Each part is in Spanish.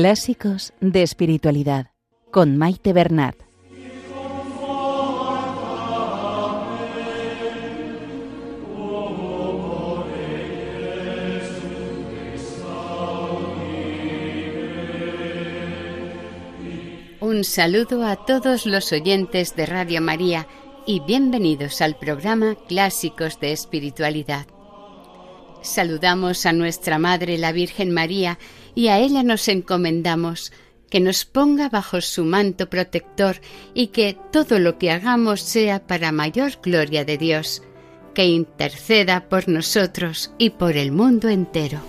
Clásicos de Espiritualidad con Maite Bernat. Un saludo a todos los oyentes de Radio María y bienvenidos al programa Clásicos de Espiritualidad. Saludamos a nuestra Madre la Virgen María y a ella nos encomendamos que nos ponga bajo su manto protector y que todo lo que hagamos sea para mayor gloria de Dios, que interceda por nosotros y por el mundo entero.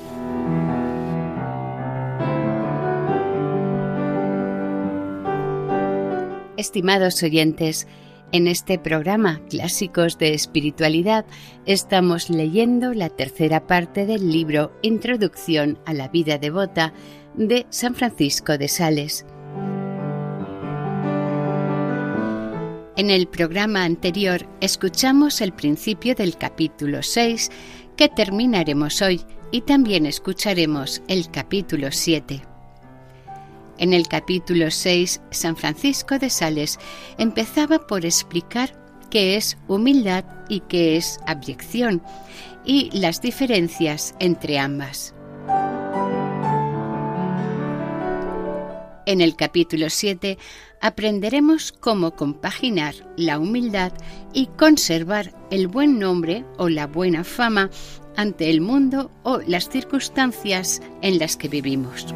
Estimados oyentes, en este programa Clásicos de Espiritualidad estamos leyendo la tercera parte del libro Introducción a la vida devota de San Francisco de Sales. En el programa anterior escuchamos el principio del capítulo 6 que terminaremos hoy y también escucharemos el capítulo 7. En el capítulo 6, San Francisco de Sales empezaba por explicar qué es humildad y qué es abyección y las diferencias entre ambas. En el capítulo 7 aprenderemos cómo compaginar la humildad y conservar el buen nombre o la buena fama ante el mundo o las circunstancias en las que vivimos.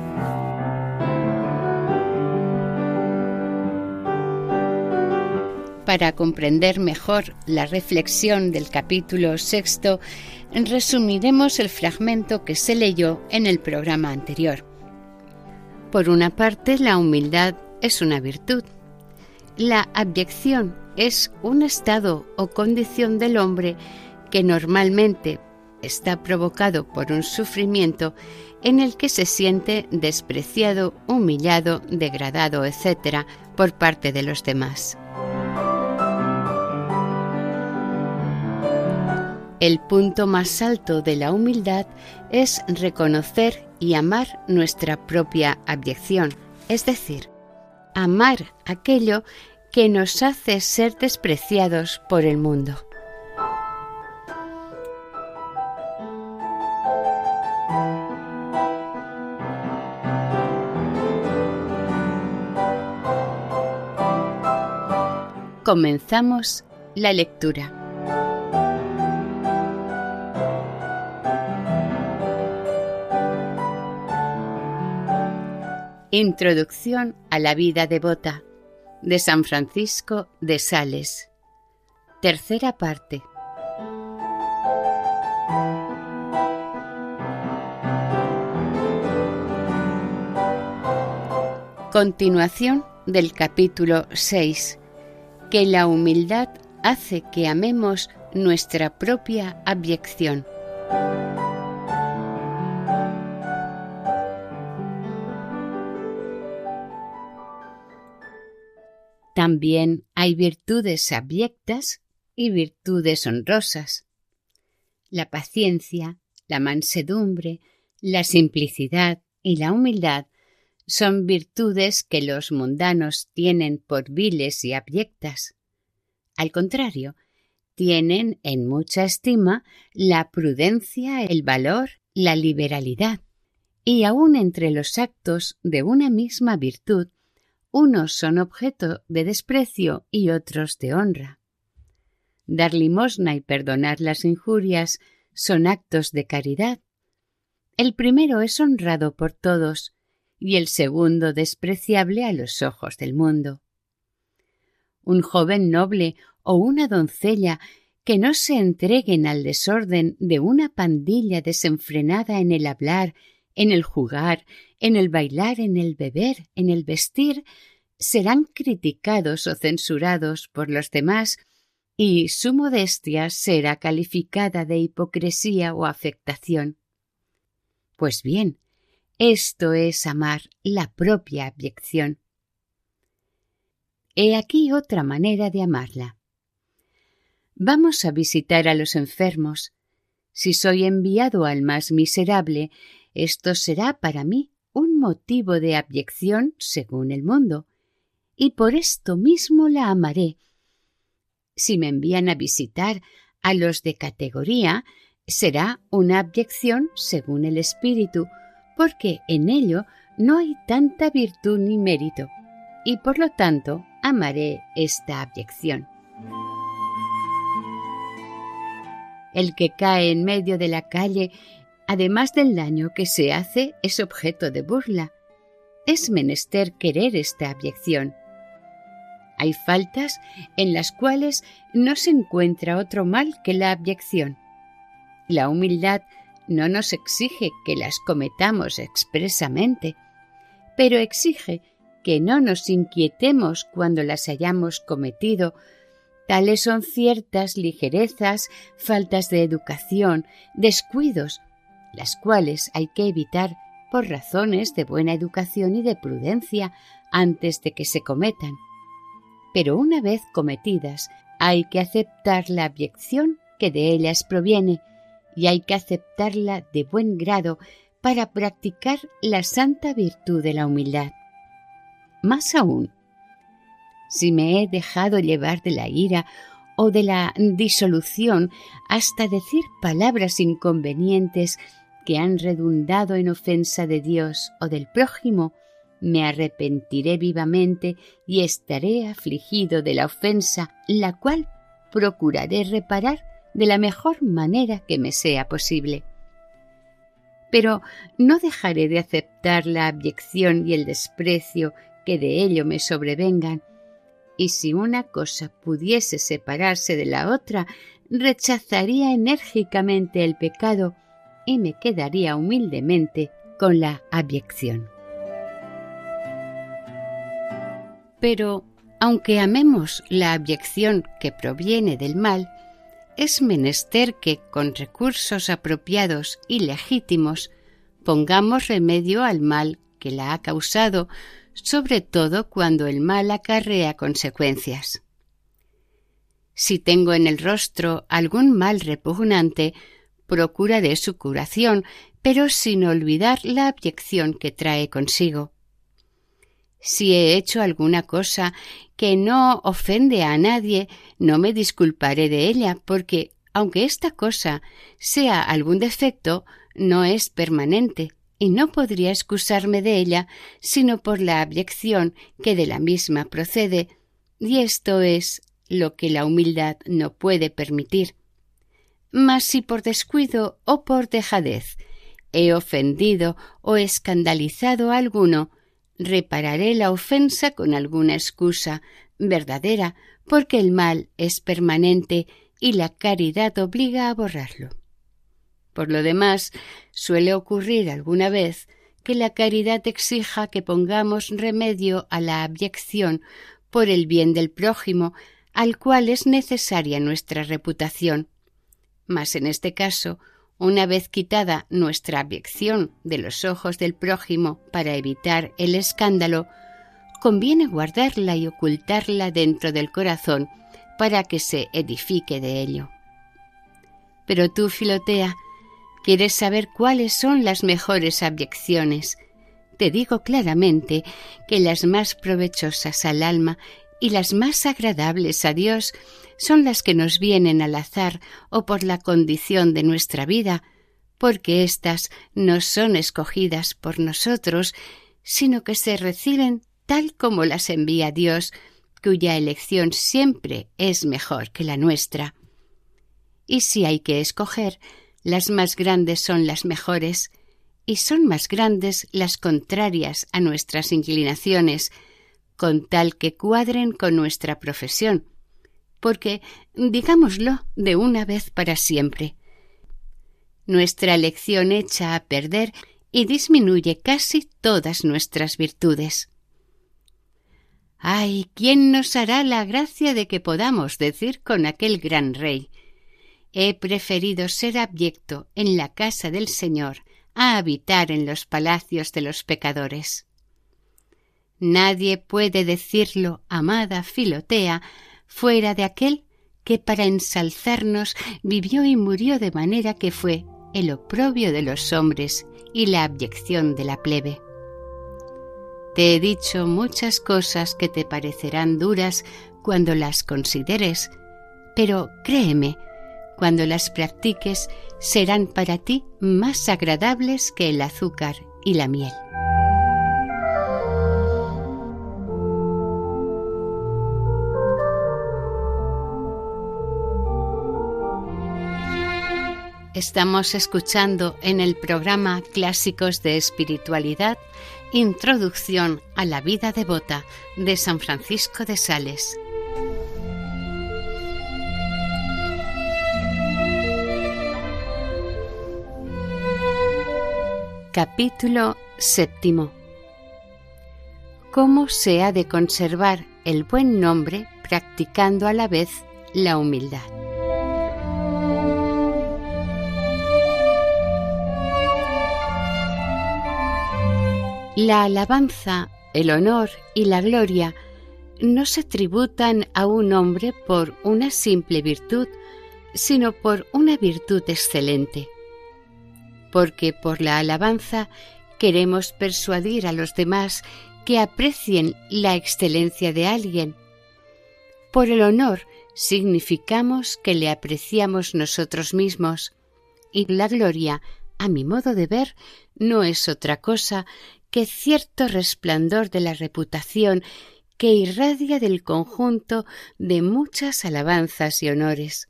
Para comprender mejor la reflexión del capítulo sexto, resumiremos el fragmento que se leyó en el programa anterior. Por una parte, la humildad es una virtud. La abyección es un estado o condición del hombre que normalmente está provocado por un sufrimiento en el que se siente despreciado, humillado, degradado, etc., por parte de los demás. El punto más alto de la humildad es reconocer y amar nuestra propia abyección, es decir, amar aquello que nos hace ser despreciados por el mundo. Comenzamos la lectura. Introducción a la vida devota de San Francisco de Sales. Tercera parte. Continuación del capítulo 6. Que la humildad hace que amemos nuestra propia abyección. También hay virtudes abyectas y virtudes honrosas. La paciencia, la mansedumbre, la simplicidad y la humildad son virtudes que los mundanos tienen por viles y abyectas. Al contrario, tienen en mucha estima la prudencia, el valor, la liberalidad, y aun entre los actos de una misma virtud unos son objeto de desprecio y otros de honra. Dar limosna y perdonar las injurias son actos de caridad. El primero es honrado por todos y el segundo despreciable a los ojos del mundo. Un joven noble o una doncella que no se entreguen al desorden de una pandilla desenfrenada en el hablar, en el jugar, en el bailar, en el beber, en el vestir, serán criticados o censurados por los demás y su modestia será calificada de hipocresía o afectación. Pues bien, esto es amar la propia abyección. He aquí otra manera de amarla. Vamos a visitar a los enfermos. Si soy enviado al más miserable, esto será para mí motivo de abyección según el mundo, y por esto mismo la amaré. Si me envían a visitar a los de categoría, será una abyección según el espíritu, porque en ello no hay tanta virtud ni mérito, y por lo tanto amaré esta abyección. El que cae en medio de la calle, además del daño que se hace, es objeto de burla. Es menester querer esta abyección. Hay faltas en las cuales no se encuentra otro mal que la abyección. La humildad no nos exige que las cometamos expresamente, pero exige que no nos inquietemos cuando las hayamos cometido. Tales son ciertas ligerezas, faltas de educación, descuidos, las cuales hay que evitar por razones de buena educación y de prudencia antes de que se cometan. Pero una vez cometidas, hay que aceptar la abyección que de ellas proviene, y hay que aceptarla de buen grado para practicar la santa virtud de la humildad. Más aún, si me he dejado llevar de la ira o de la disolución hasta decir palabras inconvenientes que han redundado en ofensa de Dios o del prójimo, me arrepentiré vivamente y estaré afligido de la ofensa, la cual procuraré reparar de la mejor manera que me sea posible. Pero no dejaré de aceptar la abyección y el desprecio que de ello me sobrevengan, y si una cosa pudiese separarse de la otra, rechazaría enérgicamente el pecado y me quedaría humildemente con la abyección. Pero, aunque amemos la abyección que proviene del mal, es menester que, con recursos apropiados y legítimos, pongamos remedio al mal que la ha causado, sobre todo cuando el mal acarrea consecuencias. Si tengo en el rostro algún mal repugnante, procuraré su curación, pero sin olvidar la abyección que trae consigo. Si he hecho alguna cosa que no ofende a nadie, no me disculparé de ella, porque, aunque esta cosa sea algún defecto, no es permanente, y no podría excusarme de ella sino por la abyección que de la misma procede, y esto es lo que la humildad no puede permitir. Mas si por descuido o por dejadez he ofendido o escandalizado a alguno, repararé la ofensa con alguna excusa verdadera, porque el mal es permanente y la caridad obliga a borrarlo. Por lo demás, suele ocurrir alguna vez que la caridad exija que pongamos remedio a la abyección por el bien del prójimo, al cual es necesaria nuestra reputación. Mas en este caso, una vez quitada nuestra abyección de los ojos del prójimo para evitar el escándalo, conviene guardarla y ocultarla dentro del corazón para que se edifique de ello. Pero tú, Filotea, quieres saber cuáles son las mejores abyecciones. Te digo claramente que las más provechosas al alma y las más agradables a Dios son las que nos vienen al azar o por la condición de nuestra vida, porque éstas no son escogidas por nosotros, sino que se reciben tal como las envía Dios, cuya elección siempre es mejor que la nuestra. Y si hay que escoger, las más grandes son las mejores, y son más grandes las contrarias a nuestras inclinaciones, con tal que cuadren con nuestra profesión, porque, digámoslo de una vez para siempre, nuestra elección echa a perder y disminuye casi todas nuestras virtudes. Ay, ¿quién nos hará la gracia de que podamos decir con aquel gran rey He preferido ser abyecto en la casa del Señor a habitar en los palacios de los pecadores? Nadie puede decirlo, amada Filotea, fuera de aquel que para ensalzarnos vivió y murió de manera que fue el oprobio de los hombres y la abyección de la plebe. Te he dicho muchas cosas que te parecerán duras cuando las consideres, pero créeme, cuando las practiques serán para ti más agradables que el azúcar y la miel. Estamos escuchando en el programa Clásicos de Espiritualidad Introducción a la vida devota de San Francisco de Sales. Capítulo séptimo. ¿Cómo se ha de conservar el buen nombre practicando a la vez la humildad? La alabanza, el honor y la gloria no se tributan a un hombre por una simple virtud, sino por una virtud excelente. Porque por la alabanza queremos persuadir a los demás que aprecien la excelencia de alguien. Por el honor significamos que le apreciamos nosotros mismos. Y la gloria, a mi modo de ver, no es otra cosa que cierto resplandor de la reputación que irradia del conjunto de muchas alabanzas y honores.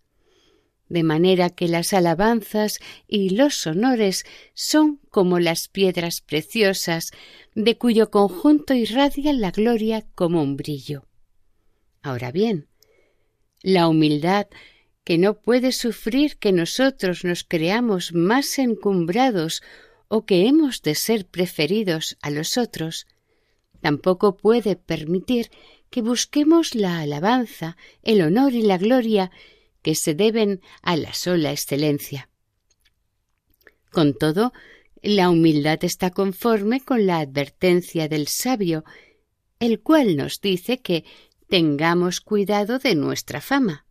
De manera que las alabanzas y los honores son como las piedras preciosas, de cuyo conjunto irradia la gloria como un brillo. Ahora bien, la humildad que no puede sufrir que nosotros nos creamos más encumbrados o que hemos de ser preferidos a los otros, tampoco puede permitir que busquemos la alabanza, el honor y la gloria que se deben a la sola excelencia. Con todo, la humildad está conforme con la advertencia del sabio, el cual nos dice que tengamos cuidado de nuestra fama,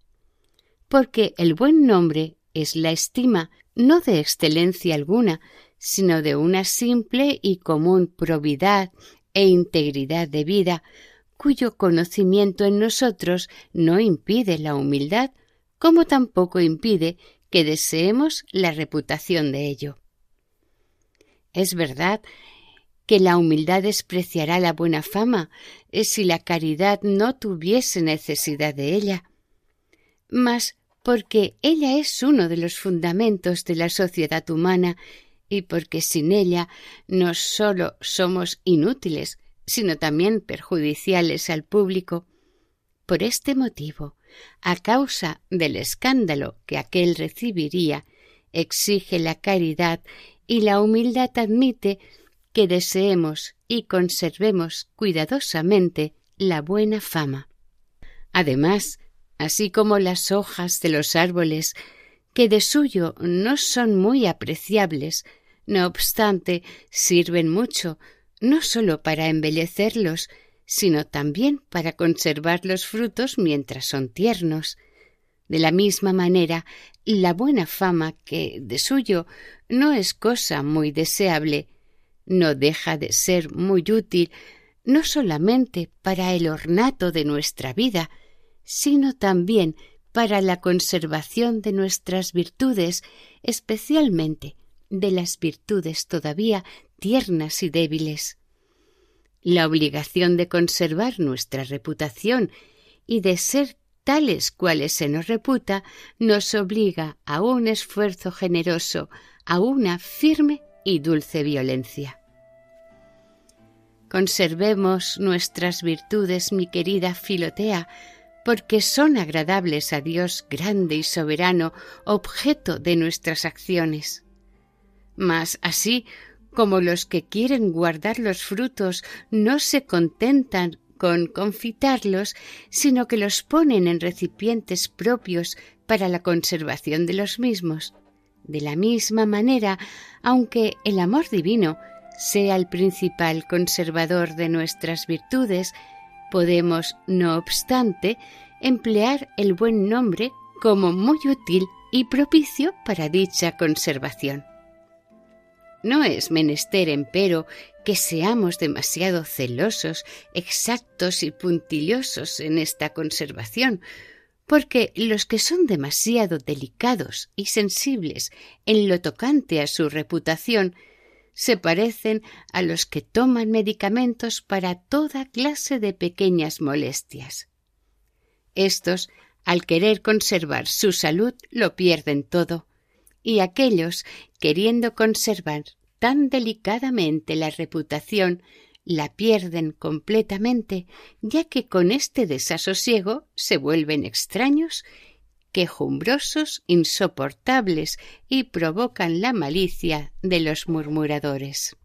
porque el buen nombre es la estima no de excelencia alguna, sino de una simple y común probidad e integridad de vida, cuyo conocimiento en nosotros no impide la humildad, como tampoco impide que deseemos la reputación de ello. Es verdad que la humildad despreciará la buena fama eh, si la caridad no tuviese necesidad de ella. Mas porque ella es uno de los fundamentos de la sociedad humana y porque sin ella no sólo somos inútiles, sino también perjudiciales al público. Por este motivo, a causa del escándalo que aquel recibiría, exige la caridad y la humildad admite que deseemos y conservemos cuidadosamente la buena fama. Además, así como las hojas de los árboles, que de suyo no son muy apreciables, no obstante, sirven mucho, no sólo para embellecerlos, sino también para conservar los frutos mientras son tiernos. De la misma manera, la buena fama, que de suyo no es cosa muy deseable, no deja de ser muy útil no solamente para el ornato de nuestra vida, sino también para la conservación de nuestras virtudes, especialmente de las virtudes todavía tiernas y débiles. La obligación de conservar nuestra reputación y de ser tales cuales se nos reputa nos obliga a un esfuerzo generoso, a una firme y dulce violencia. Conservemos nuestras virtudes, mi querida Filotea, porque son agradables a Dios grande y soberano, objeto de nuestras acciones. Mas así como los que quieren guardar los frutos no se contentan con confitarlos, sino que los ponen en recipientes propios para la conservación de los mismos. De la misma manera, aunque el amor divino sea el principal conservador de nuestras virtudes, podemos, no obstante, emplear el buen nombre como muy útil y propicio para dicha conservación. No es menester, empero, que seamos demasiado celosos, exactos y puntillosos en esta conservación, porque los que son demasiado delicados y sensibles en lo tocante a su reputación se parecen a los que toman medicamentos para toda clase de pequeñas molestias. Estos, al querer conservar su salud, lo pierden todo, y aquellos, queriendo conservar tan delicadamente la reputación, la pierden completamente, ya que con este desasosiego se vuelven extraños, quejumbrosos, insoportables y provocan la malicia de los murmuradores.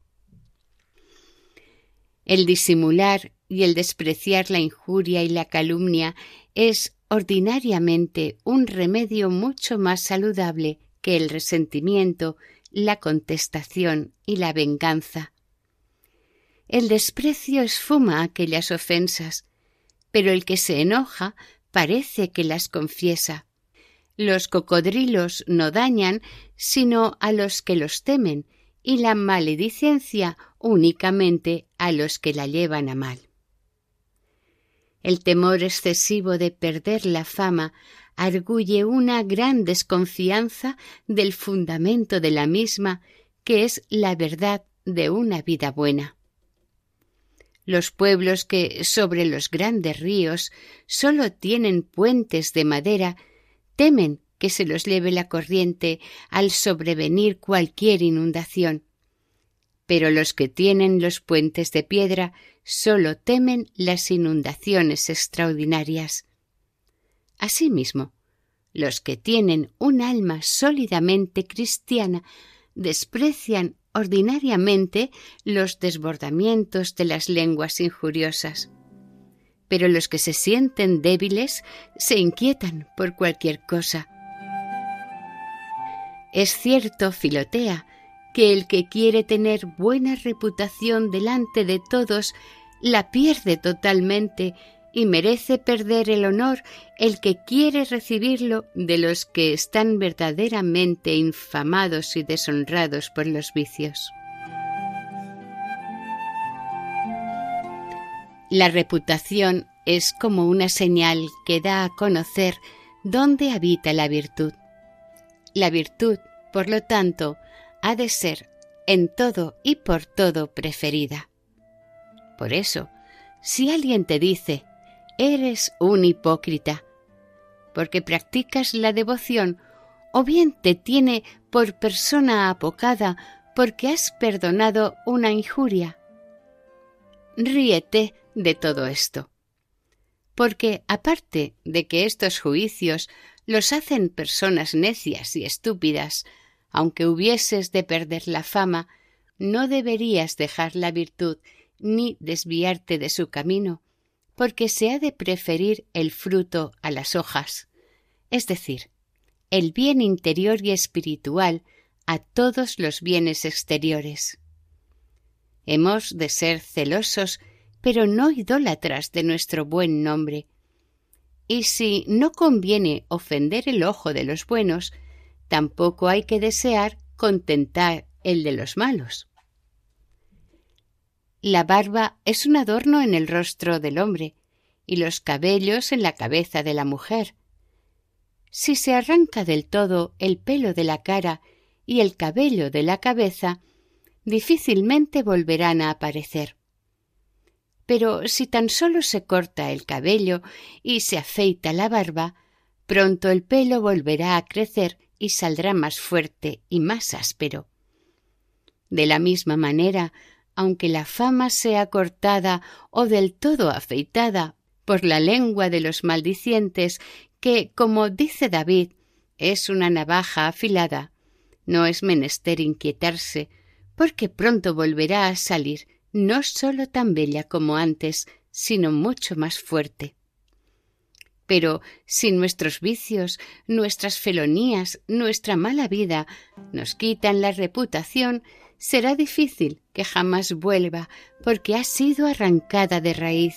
El disimular y el despreciar la injuria y la calumnia es ordinariamente un remedio mucho más saludable el resentimiento la contestación y la venganza. El desprecio esfuma aquellas ofensas, pero el que se enoja parece que las confiesa. Los cocodrilos no dañan sino a los que los temen, y la maledicencia únicamente a los que la llevan a mal. El temor excesivo de perder la fama arguye una gran desconfianza del fundamento de la misma, que es la verdad de una vida buena. Los pueblos que sobre los grandes ríos sólo tienen puentes de madera temen que se los lleve la corriente al sobrevenir cualquier inundación. Pero los que tienen los puentes de piedra sólo temen las inundaciones extraordinarias. Asimismo, los que tienen un alma sólidamente cristiana desprecian ordinariamente los desbordamientos de las lenguas injuriosas. Pero los que se sienten débiles se inquietan por cualquier cosa. Es cierto, Filotea, que el que quiere tener buena reputación delante de todos la pierde totalmente y merece perder el honor el que quiere recibirlo de los que están verdaderamente infamados y deshonrados por los vicios. La reputación es como una señal que da a conocer dónde habita la virtud. La virtud, por lo tanto, ha de ser en todo y por todo preferida. Por eso, si alguien te dice eres un hipócrita, porque practicas la devoción o bien te tiene por persona apocada porque has perdonado una injuria. Ríete de todo esto, porque aparte de que estos juicios los hacen personas necias y estúpidas, aunque hubieses de perder la fama, no deberías dejar la virtud ni desviarte de su camino, porque se ha de preferir el fruto a las hojas, es decir, el bien interior y espiritual a todos los bienes exteriores. Hemos de ser celosos, pero no idólatras de nuestro buen nombre. Y si no conviene ofender el ojo de los buenos, tampoco hay que desear contentar el de los malos. La barba es un adorno en el rostro del hombre y los cabellos en la cabeza de la mujer. Si se arranca del todo el pelo de la cara y el cabello de la cabeza, difícilmente volverán a aparecer. Pero si tan solo se corta el cabello y se afeita la barba, pronto el pelo volverá a crecer y saldrá más fuerte y más áspero. De la misma manera, aunque la fama sea cortada o del todo afeitada por la lengua de los maldicientes, que, como dice David, es una navaja afilada, no es menester inquietarse, porque pronto volverá a salir no sólo tan bella como antes, sino mucho más fuerte. Pero si nuestros vicios, nuestras felonías, nuestra mala vida nos quitan la reputación, será difícil que jamás vuelva, porque ha sido arrancada de raíz.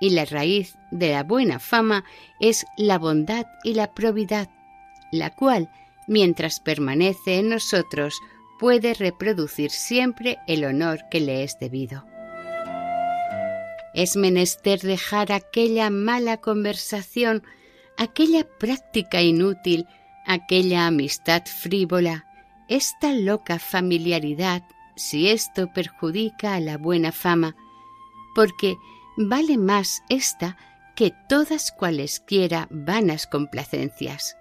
Y la raíz de la buena fama es la bondad y la probidad, la cual, mientras permanece en nosotros, puede reproducir siempre el honor que le es debido. Es menester dejar aquella mala conversación, aquella práctica inútil, aquella amistad frívola, esta loca familiaridad, si esto perjudica a la buena fama, porque vale más esta que todas cualesquiera vanas complacencias.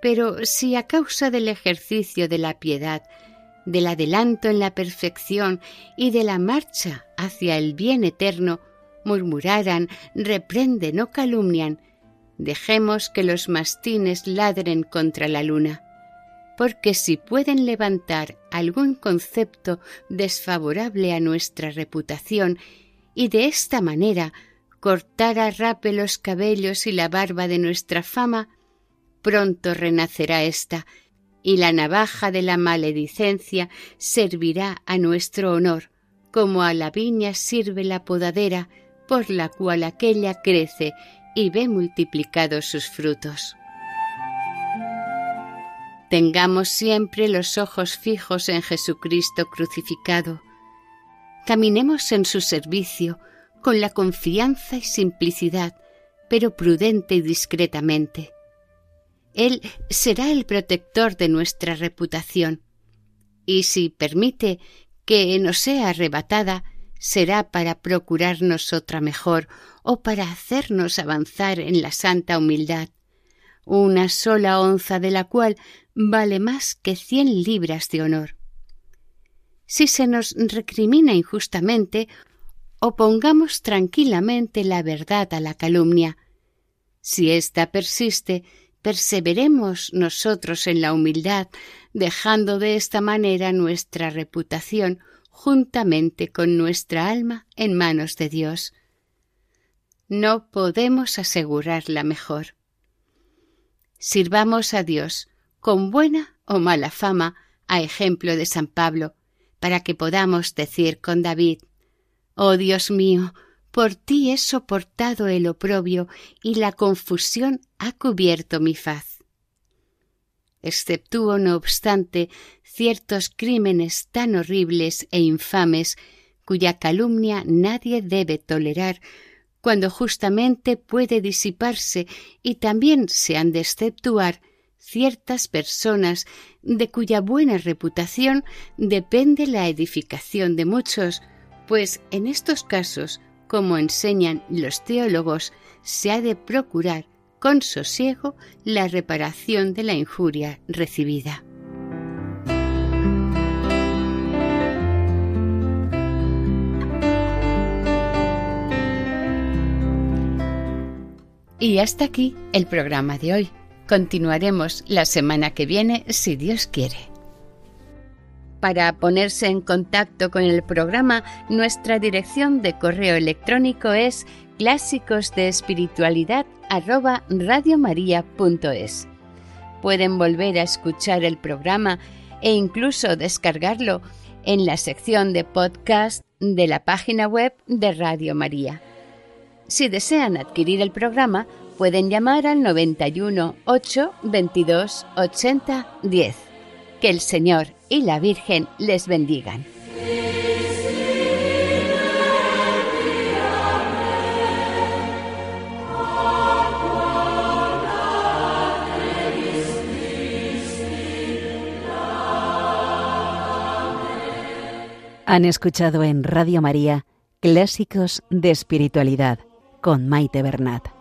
Pero si a causa del ejercicio de la piedad, del adelanto en la perfección y de la marcha hacia el bien eterno, murmuraran, reprenden o calumnian, dejemos que los mastines ladren contra la luna, porque si pueden levantar algún concepto desfavorable a nuestra reputación y de esta manera cortar a rape los cabellos y la barba de nuestra fama, pronto renacerá ésta, y la navaja de la maledicencia servirá a nuestro honor, como a la viña sirve la podadera, por la cual aquella crece y ve multiplicados sus frutos. Tengamos siempre los ojos fijos en Jesucristo crucificado. Caminemos en su servicio con la confianza y simplicidad, pero prudente y discretamente. Él será el protector de nuestra reputación, y si permite que nos sea arrebatada, será para procurarnos otra mejor o para hacernos avanzar en la santa humildad, una sola onza de la cual vale más que cien libras de honor. Si se nos recrimina injustamente, opongamos tranquilamente la verdad a la calumnia. Si ésta persiste, perseveremos nosotros en la humildad, dejando de esta manera nuestra reputación juntamente con nuestra alma en manos de Dios. No podemos asegurarla mejor. Sirvamos a Dios con buena o mala fama, a ejemplo de San Pablo, para que podamos decir con David Oh Dios mío, por ti he soportado el oprobio y la confusión ha cubierto mi faz. Exceptúo, no obstante, ciertos crímenes tan horribles e infames cuya calumnia nadie debe tolerar, cuando justamente puede disiparse y también se han de exceptuar ciertas personas de cuya buena reputación depende la edificación de muchos, pues en estos casos como enseñan los teólogos, se ha de procurar con sosiego la reparación de la injuria recibida. Y hasta aquí el programa de hoy. Continuaremos la semana que viene si Dios quiere. Para ponerse en contacto con el programa, nuestra dirección de correo electrónico es clásicos de espiritualidad Pueden volver a escuchar el programa e incluso descargarlo en la sección de podcast de la página web de Radio María. Si desean adquirir el programa, pueden llamar al 91 8 22 80 10. Que el Señor y la Virgen les bendigan. Han escuchado en Radio María Clásicos de Espiritualidad con Maite Bernat.